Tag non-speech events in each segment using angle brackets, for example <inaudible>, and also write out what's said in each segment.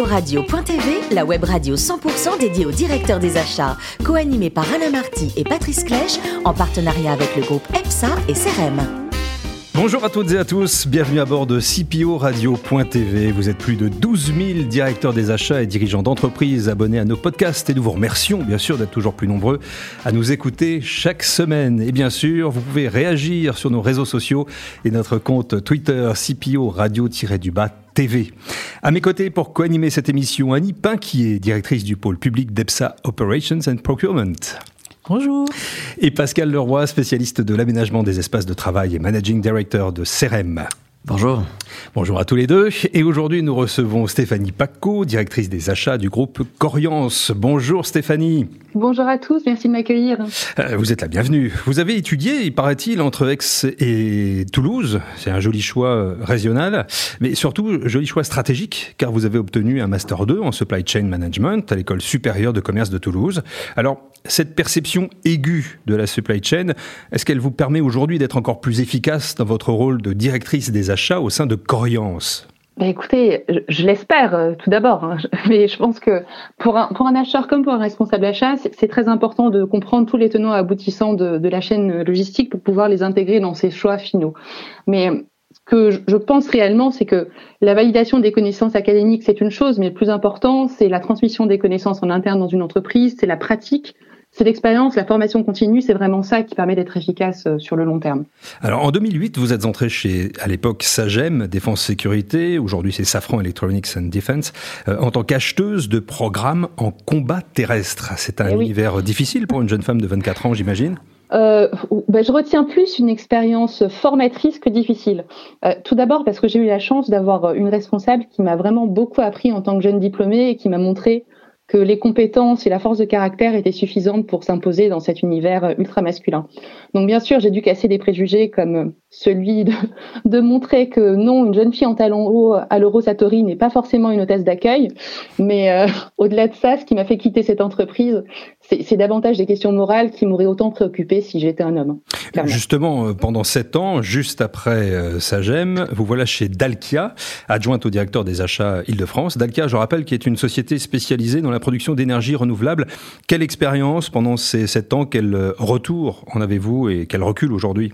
Radio.tv, la web radio 100% dédiée aux directeurs des achats, co-animée par Alain Marty et Patrice Clèche, en partenariat avec le groupe EPSA et CRM. Bonjour à toutes et à tous, bienvenue à bord de CPO Radio.tv. Vous êtes plus de 12 000 directeurs des achats et dirigeants d'entreprises abonnés à nos podcasts et nous vous remercions bien sûr d'être toujours plus nombreux à nous écouter chaque semaine. Et bien sûr, vous pouvez réagir sur nos réseaux sociaux et notre compte Twitter CPO Radio-du-Bas TV. À mes côtés, pour co-animer cette émission, Annie Pinquier, directrice du pôle public d'EPSA Operations and Procurement. Bonjour. Et Pascal Leroy, spécialiste de l'aménagement des espaces de travail et managing director de CEREM. Bonjour. Bonjour à tous les deux. Et aujourd'hui, nous recevons Stéphanie Paco, directrice des achats du groupe Coriance. Bonjour Stéphanie. Bonjour à tous, merci de m'accueillir. Euh, vous êtes la bienvenue. Vous avez étudié, il paraît-il, entre Aix et Toulouse. C'est un joli choix euh, régional, mais surtout joli choix stratégique, car vous avez obtenu un Master 2 en Supply Chain Management à l'École supérieure de commerce de Toulouse. Alors, cette perception aiguë de la supply chain, est-ce qu'elle vous permet aujourd'hui d'être encore plus efficace dans votre rôle de directrice des achats au sein de Coriance bah écoutez, je, l'espère euh, tout d'abord, hein. <laughs> mais je pense que pour un, pour un acheteur comme pour un responsable achat, c'est très important de comprendre tous les tenants aboutissants de, la chaîne logistique pour pouvoir les intégrer dans ses choix finaux. Mais ce que je pense réellement, c'est que la validation des connaissances académiques, c'est une chose, mais le plus important, c'est la transmission des connaissances en interne dans une entreprise, c'est la pratique, c'est l'expérience, la formation continue, c'est vraiment ça qui permet d'être efficace euh, sur le long terme. Alors en 2008, vous êtes entré chez, à l'époque, Sagem, Défense Sécurité, aujourd'hui c'est Safran Electronics and Defense, euh, en tant qu'acheteuse de programmes en combat terrestre. C'est un eh univers difficile pour une jeune femme de 24 ans, j'imagine euh, ben, je retiens plus une expérience formatrice que difficile. Euh, tout d'abord parce que j'ai eu la chance d'avoir une responsable qui m'a vraiment beaucoup appris en tant que jeune diplômée et qui m'a montré que les compétences et la force de caractère étaient suffisantes pour s'imposer dans cet univers ultra masculin. Donc bien sûr, j'ai dû casser des préjugés comme celui <laughs> de, montrer que non, une jeune fille en talon haut à l'Eurosatori n'est pas forcément une hôtesse d'accueil. Mais euh, <laughs> au-delà de ça, ce qui m'a fait quitter cette entreprise, c'est davantage des questions morales qui m'auraient autant préoccupé si j'étais un homme. Justement, euh, pendant sept ans, juste après euh, Sagem, vous voilà chez Dalkia, adjointe au directeur des achats Île-de-France. Dalkia, je rappelle, qui est une société spécialisée dans la production d'énergie renouvelable. Quelle expérience pendant ces sept ans, quel retour en avez-vous et quel recul aujourd'hui?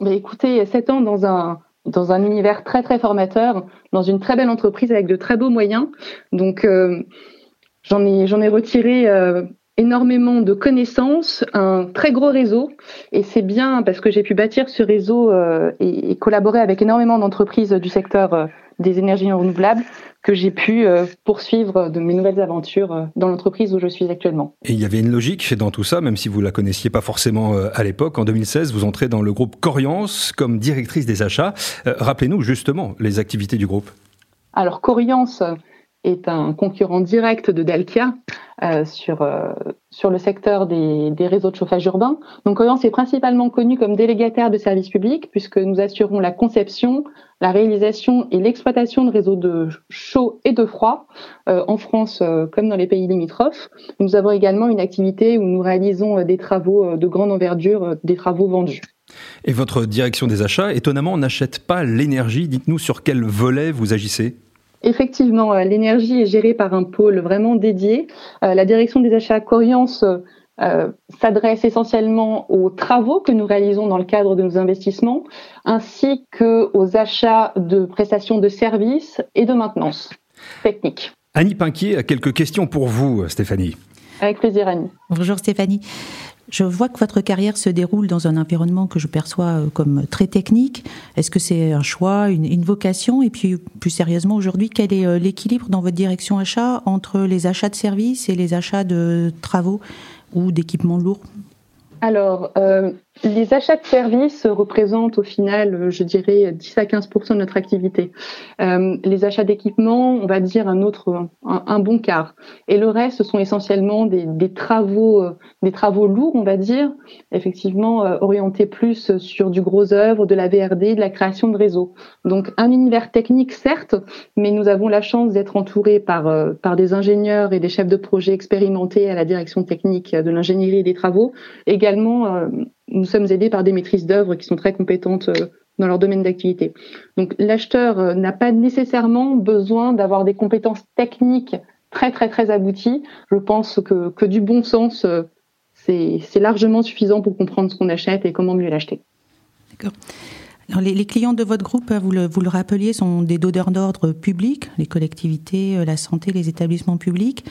Mais écoutez, 7 ans dans un dans un univers très très formateur, dans une très belle entreprise avec de très beaux moyens. Donc euh, j'en ai j'en ai retiré euh, énormément de connaissances, un très gros réseau, et c'est bien parce que j'ai pu bâtir ce réseau euh, et, et, collaborer avec énormément d'entreprises du secteur des énergies renouvelables que j'ai pu euh, poursuivre de mes nouvelles aventures euh, dans l'entreprise où je suis actuellement. Et il y avait une logique dans tout ça, même si vous la connaissiez pas forcément euh, à l'époque. En 2016, vous entrez dans le groupe Coriance comme directrice des achats. Rappelez-nous justement les activités du groupe. Alors Coriance est un concurrent direct de Dalkia euh, sur, euh, sur le secteur des, des, réseaux de chauffage urbain. Donc Coriance est principalement connu comme délégataire de services publics puisque nous assurons la conception, la réalisation et l'exploitation de réseaux de chaud et de froid euh, en France comme dans les pays limitrophes. Nous avons également une activité où nous réalisons des travaux de grande envergure, des travaux vendus. Et votre direction des achats, étonnamment, n'achète pas l'énergie. Dites-nous sur quel volet vous agissez Effectivement, euh, l'énergie est gérée par un pôle vraiment dédié. Euh, la direction des achats Coriance euh, s'adresse essentiellement aux travaux que nous réalisons dans le cadre de nos investissements, ainsi qu'aux achats de prestations de services et de maintenance technique. Annie Pinquier a quelques questions pour vous, Stéphanie. Avec plaisir, Annie. Bonjour Stéphanie. Je vois que votre carrière se déroule dans un environnement que je perçois euh, comme très technique. Est-ce que c'est un choix, une, vocation? Et puis, plus sérieusement, aujourd'hui, quel est euh, l'équilibre dans votre direction achat entre les achats de services et les achats de travaux ou d'équipements lourds? Alors, euh, les achats de services représentent au final, je dirais, 10 à 15% de notre activité. Euh, les achats d'équipements, on va dire un autre, un, bon quart. Et le reste, ce sont essentiellement des, des, travaux, euh, des travaux lourds, on va dire, effectivement euh, orientés plus sur du gros œuvre, de la VRD, de la création de réseaux. Donc un univers technique certes, mais nous avons la chance d'être entourés par par des ingénieurs et des chefs de projet expérimentés à la direction technique de l'ingénierie et des travaux. Également nous sommes aidés par des maîtrises d'œuvre qui sont très compétentes euh, dans leur domaine d'activité. Donc l'acheteur n'a pas nécessairement besoin d'avoir des compétences techniques très très très abouties. Je pense que, que du bon sens, c'est largement suffisant pour comprendre ce qu'on achète et comment mieux l'acheter. D'accord. Alors les, clients de votre groupe, vous le, vous le rappeliez, sont des donneurs d'ordre publics, les collectivités, la santé, les établissements publics.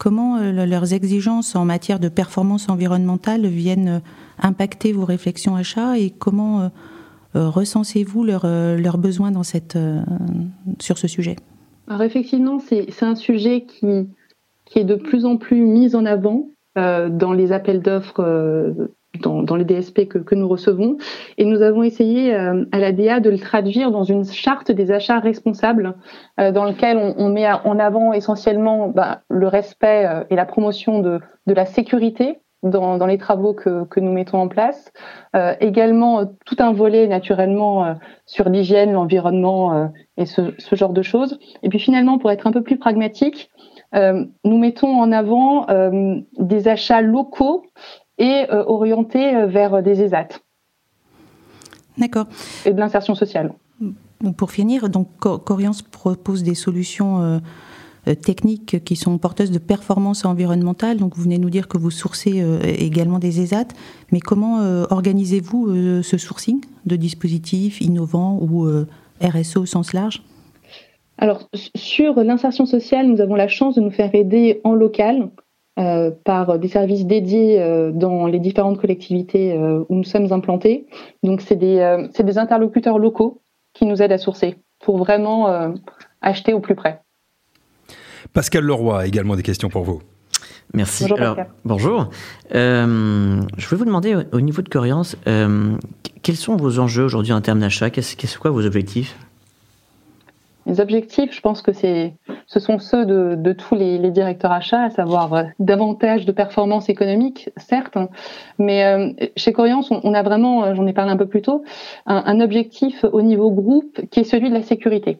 Comment euh, leurs exigences en matière de performance environnementale viennent euh, impacter vos réflexions achats et comment euh, recensez-vous leurs besoins dans cette, sur ce sujet? Alors effectivement, c'est un sujet qui, qui est de plus en plus mis en avant dans les appels d'offres dans, les DSP que, nous recevons. Et nous avons essayé euh, à la DA de le traduire dans une charte des achats responsables, euh, dans lequel on, met en avant essentiellement bah, le respect euh, et la promotion de, la sécurité dans, les travaux que, nous mettons en place. également tout un volet naturellement sur l'hygiène, l'environnement et ce, ce, genre de choses. Et puis finalement, pour être un peu plus pragmatique, nous mettons en avant des achats locaux et euh, orienté euh, vers des ESAT. D'accord. Et de l'insertion sociale. Pour finir, donc Coriance propose des solutions euh, techniques qui sont porteuses de performance environnementale. Donc vous venez nous dire que vous sourcez également des ESAT, mais comment organisez-vous ce sourcing de dispositifs innovants ou RSE au sens large? Alors, sur l'insertion sociale, nous avons la chance de nous faire aider en local euh, par des services dédiés euh, dans les différentes collectivités euh, où nous sommes implantés. Donc, c'est des, des, interlocuteurs locaux qui nous aident à sourcer pour vraiment acheter au plus près. Pascal Leroy a également des questions pour vous. Merci. Bonjour. Alors, bonjour. je voulais vous demander au, niveau de Coriance, quels sont vos enjeux aujourd'hui en termes d'achat? Qu'est-ce Qu'est-ce quoi vos objectifs? Les objectifs, je pense que c'est, ce sont ceux de, tous les, directeurs achats, à savoir euh, davantage de performance économique, certes, hein. mais euh, chez Coriance, on, a vraiment, euh, j'en ai parlé un peu plus tôt, un, objectif au niveau groupe qui est celui de la sécurité.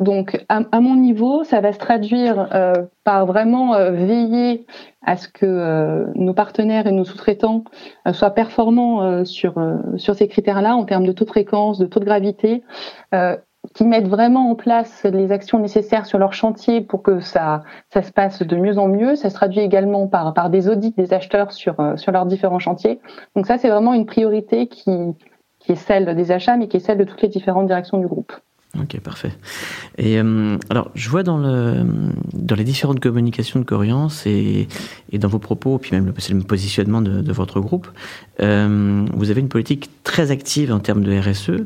Donc, à, mon niveau, ça va se traduire par vraiment veiller à ce que nos partenaires et nos sous-traitants soient performants sur sur ces critères-là en termes de taux de fréquence, de taux de gravité, qui mettent vraiment en place les actions nécessaires sur leur chantier pour que ça, ça se passe de mieux en mieux. Ça se traduit également par, par des audits des acheteurs sur, euh, sur leurs différents chantiers. Donc ça, c'est vraiment une priorité qui, qui est celle des achats, mais qui est celle de toutes les différentes directions du groupe. Ok, parfait. Et euh, alors, je vois dans, le, dans les différentes communications de Coriance et, et dans vos propos, puis même le, positionnement de, de votre groupe, euh, vous avez une politique très active en termes de RSE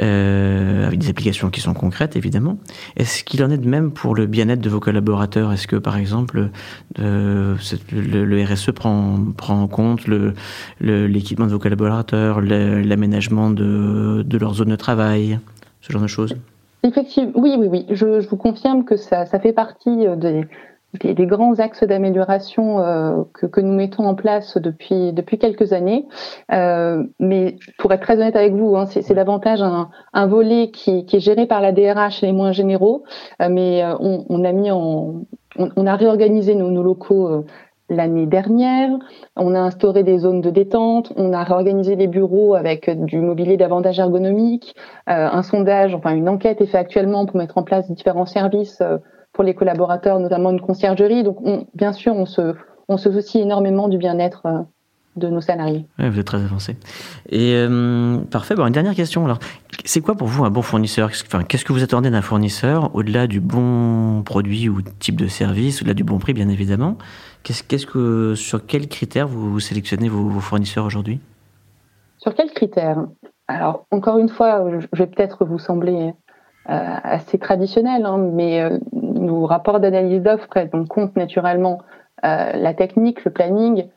euh, avec des applications qui sont concrètes évidemment. Est-ce qu'il en est de même pour le bien-être de vos collaborateurs? Est-ce que par exemple euh, le, RSE prend, prend en compte l'équipement de vos collaborateurs, l'aménagement de, de leur zone de travail, ce genre de choses? Effectivement, oui, oui, oui. Je, je vous confirme que ça, ça fait partie des, des, grands axes d'amélioration euh, que, nous mettons en place depuis depuis quelques années. Euh, mais pour être très honnête avec vous, hein, c'est davantage un, volet qui, est géré par la DRH et les moins généraux. Euh, mais on, a mis en, on, a réorganisé nos, locaux l'année dernière. On a instauré des zones de détente, on a réorganisé les bureaux avec du mobilier davantage ergonomique, un sondage, enfin une enquête est faite actuellement pour mettre en place différents services pour les collaborateurs, notamment une conciergerie. Donc, bien sûr, on se, on se soucie énormément du bien-être euh, de nos salariés. Oui, vous êtes très avancé. Et euh, parfait. Bon, une dernière question. Alors, c'est quoi pour vous un bon fournisseur? Enfin, Qu'est-ce que vous attendez d'un fournisseur au-delà du bon produit ou type de service, au-delà du bon prix, bien évidemment? Qu'est-ce, qu'est-ce que, sur quels critères vous sélectionnez vos, vos fournisseurs aujourd'hui? Sur quels critères? Alors, encore une fois, je vais peut-être vous sembler euh, assez traditionnel, hein, mais euh, nos rapports d'analyse d'offres prennent compte naturellement euh, la technique, le planning,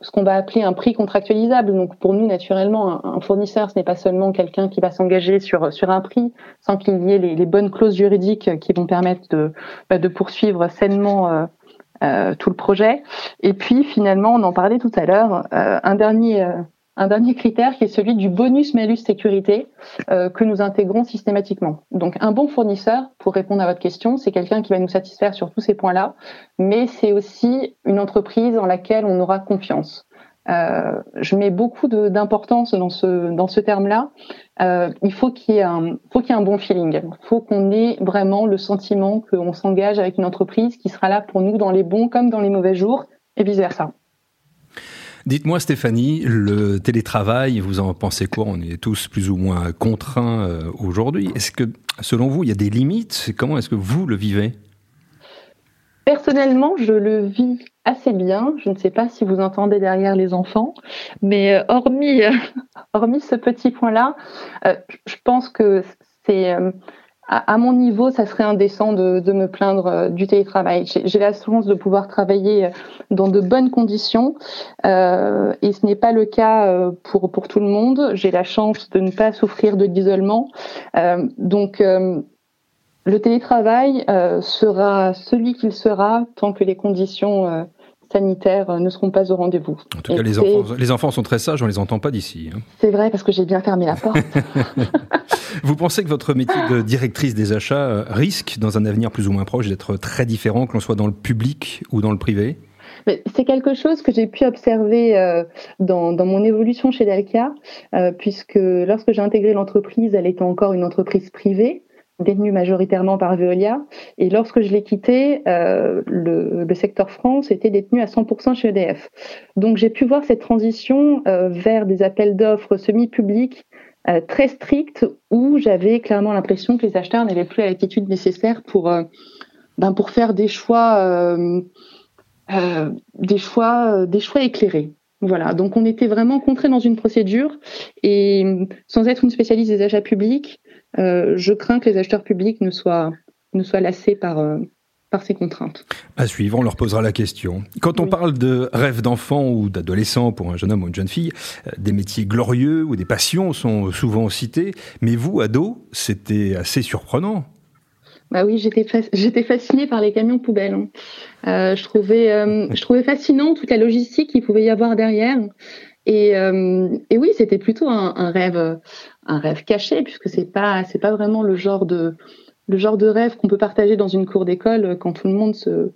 ce qu'on va appeler un prix contractualisable. Donc pour nous, naturellement, un, fournisseur, ce n'est pas seulement quelqu'un qui va s'engager sur sur un prix, sans qu'il y ait les, les, bonnes clauses juridiques qui vont permettre de bah, de poursuivre sainement euh, tout le projet. Et puis finalement, on en parlait tout à l'heure, un dernier un dernier critère qui est celui du bonus-malus sécurité euh, que nous intégrons systématiquement. Donc un bon fournisseur, pour répondre à votre question, c'est quelqu'un qui va nous satisfaire sur tous ces points-là, mais c'est aussi une entreprise en laquelle on aura confiance. je mets beaucoup d'importance dans ce dans ce terme-là. il faut qu'il y y ait un bon feeling. Il faut qu'on ait vraiment le sentiment qu'on s'engage avec une entreprise qui sera là pour nous dans les bons comme dans les mauvais jours et vice versa. Dites-moi Stéphanie, le télétravail, vous en pensez quoi? On est tous plus ou moins contraints euh, aujourd'hui. Est-ce que, selon vous, il y a des limites? Comment est-ce que vous le vivez? Personnellement, je le vis assez bien. Je ne sais pas si vous entendez derrière les enfants, mais euh, hormis, <laughs> hormis ce petit point-là, euh, je pense que c'est à, mon niveau, ça serait indécent de, de me plaindre euh, du télétravail. J'ai la chance de pouvoir travailler euh, dans de bonnes conditions euh, et ce n'est pas le cas pour, pour tout le monde. J'ai la chance de ne pas souffrir de l'isolement. Euh, donc, le télétravail sera celui qu'il sera tant que les conditions sanitaires ne seront pas au rendez-vous. En tout cas, les enfants, les enfants, sont très sages, on les entend pas d'ici. Hein. C'est vrai parce que j'ai bien fermé la porte. <laughs> Vous pensez que votre métier de directrice des achats euh, risque, dans un avenir plus ou moins proche, d'être très différent que l'on soit dans le public ou dans le privé? C'est quelque chose que j'ai pu observer euh, dans, mon évolution chez Delca, euh, puisque lorsque j'ai intégré l'entreprise, elle était encore une entreprise privée détenue majoritairement par Veolia. Et lorsque je l'ai quitté, le, le, secteur France était détenu à 100% chez EDF. Donc j'ai pu voir cette transition vers des appels d'offres semi-publics euh, très stricte où j'avais clairement l'impression que les acheteurs n'avaient plus la latitude nécessaire pour, euh, ben pour faire des choix, euh, des choix, des choix éclairés. Voilà, donc on était vraiment contraint dans une procédure et sans être une spécialiste des achats publics, je crains que les acheteurs publics ne soient, ne soient lassés par, par ces contraintes. À suivre, on leur posera la question. Quand on parle de rêve d'enfant ou d'adolescent pour un jeune homme ou une jeune fille, euh, des métiers glorieux ou des passions sont souvent cités, mais vous, ado, c'était assez surprenant. Bah oui, j'étais fascinée par les camions poubelles. Hein. Euh, je trouvais euh, je trouvais fascinant toute la logistique qu'il pouvait y avoir derrière. Et, et oui, c'était plutôt un, un, rêve un rêve caché puisque c'est pas c'est pas vraiment le genre de le genre de rêve qu'on peut partager dans une cour d'école quand tout le monde se,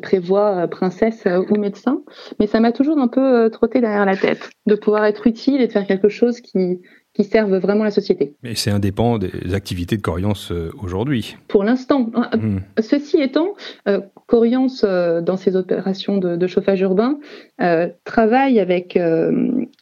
prévoit euh, princesse euh, ou médecin. Mais ça m'a toujours un peu euh, trotté derrière la tête de pouvoir être utile et de faire quelque chose qui, qui servent vraiment la société. Mais c'est indépendant des activités de Coriance aujourd'hui. Pour l'instant. Hmm. Ceci étant, Coriance, dans ses opérations de, de chauffage urbain, travaille avec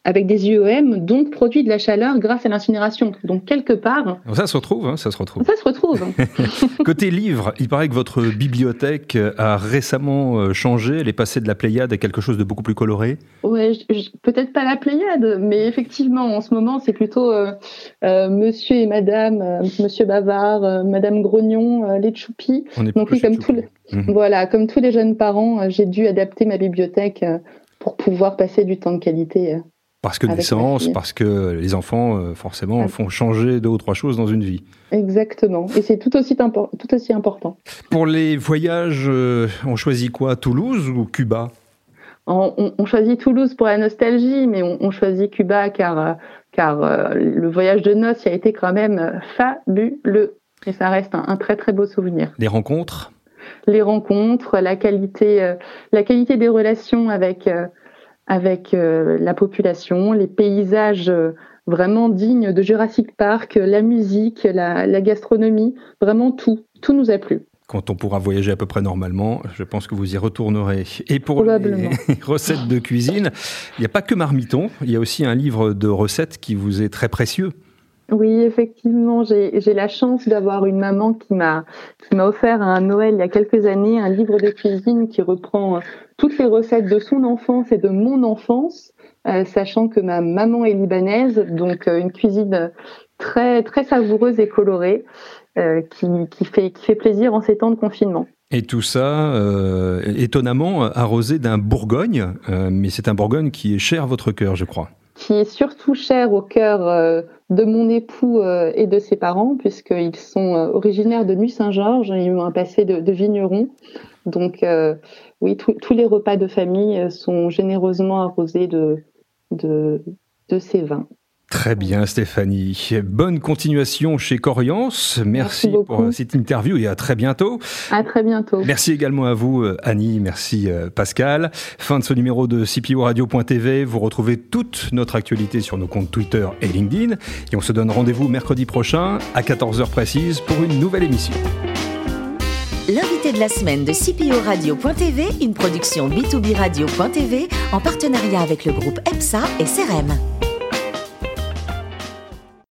avec des UEM, donc produit de la chaleur grâce à l'incinération. Donc quelque part. Ça se retrouve, hein, ça se retrouve. Ça se retrouve. <laughs> Côté livre, il paraît que votre bibliothèque a récemment euh, changé. Elle est passée de la Pléiade à quelque chose de beaucoup plus coloré. Ouais, peut-être pas la Pléiade, mais effectivement, en ce moment, c'est plutôt euh, euh, Monsieur et Madame, Monsieur Bavard, Madame Grognon, les Choupis. Donc oui, comme tous les, mhm. voilà, comme tous les jeunes parents, j'ai dû adapter ma bibliothèque pour pouvoir passer du temps de qualité parce que naissance, parce que les enfants, euh, forcément, ah. font changer deux ou trois choses dans une vie. Exactement. Et c'est tout aussi, tout aussi important. Pour les voyages, euh, on choisit quoi Toulouse ou Cuba? On, choisit Toulouse pour la nostalgie, mais on, choisit Cuba car, euh, car le voyage de noces a été quand même fabuleux. Et ça reste un, un très très beau souvenir. Les rencontres? Les rencontres, la qualité, la qualité des relations avec avec euh, la population, les paysages euh, vraiment dignes de Jurassic Park, la musique, la, gastronomie, vraiment tout, tout nous a plu quand on pourra voyager à peu près normalement, je pense que vous y retournerez. Et pour les <laughs> recettes de cuisine, il n'y a pas que Marmiton, il y a aussi un livre de recettes qui vous est très précieux. Oui, effectivement, j'ai la chance d'avoir une maman qui m'a qui m'a offert à un Noël il y a quelques années un livre de cuisine qui reprend toutes les recettes de son enfance et de mon enfance, euh, sachant que ma maman est libanaise, donc euh, une cuisine très très savoureuse et colorée qui, qui, fait qui fait plaisir en ces temps de confinement. Et tout ça, étonnamment, arrosé d'un Bourgogne, mais c'est un Bourgogne qui est cher à votre cœur, je crois qui est surtout cher au cœur euh, de mon époux euh, et de ses parents, puisqu'ils sont euh, originaires de Nuit-Saint-Georges, ils ont un passé de, de vigneron. Donc oui, tous les repas de famille sont généreusement arrosés de, de, de ces vins. Très bien Stéphanie. Bonne continuation chez Coriance. Merci, pour euh, cette interview et à très bientôt. À très bientôt. Merci également à vous euh, Annie, merci euh, Pascal. Fin de ce numéro de CPO Radio.tv. Vous retrouvez toute notre actualité sur nos comptes Twitter et LinkedIn. Et on se donne rendez-vous mercredi prochain à 14h précise pour une nouvelle émission. L'invité de la semaine de CPO Radio.tv, une production B2B Radio.tv en partenariat avec le groupe EPSA et CRM.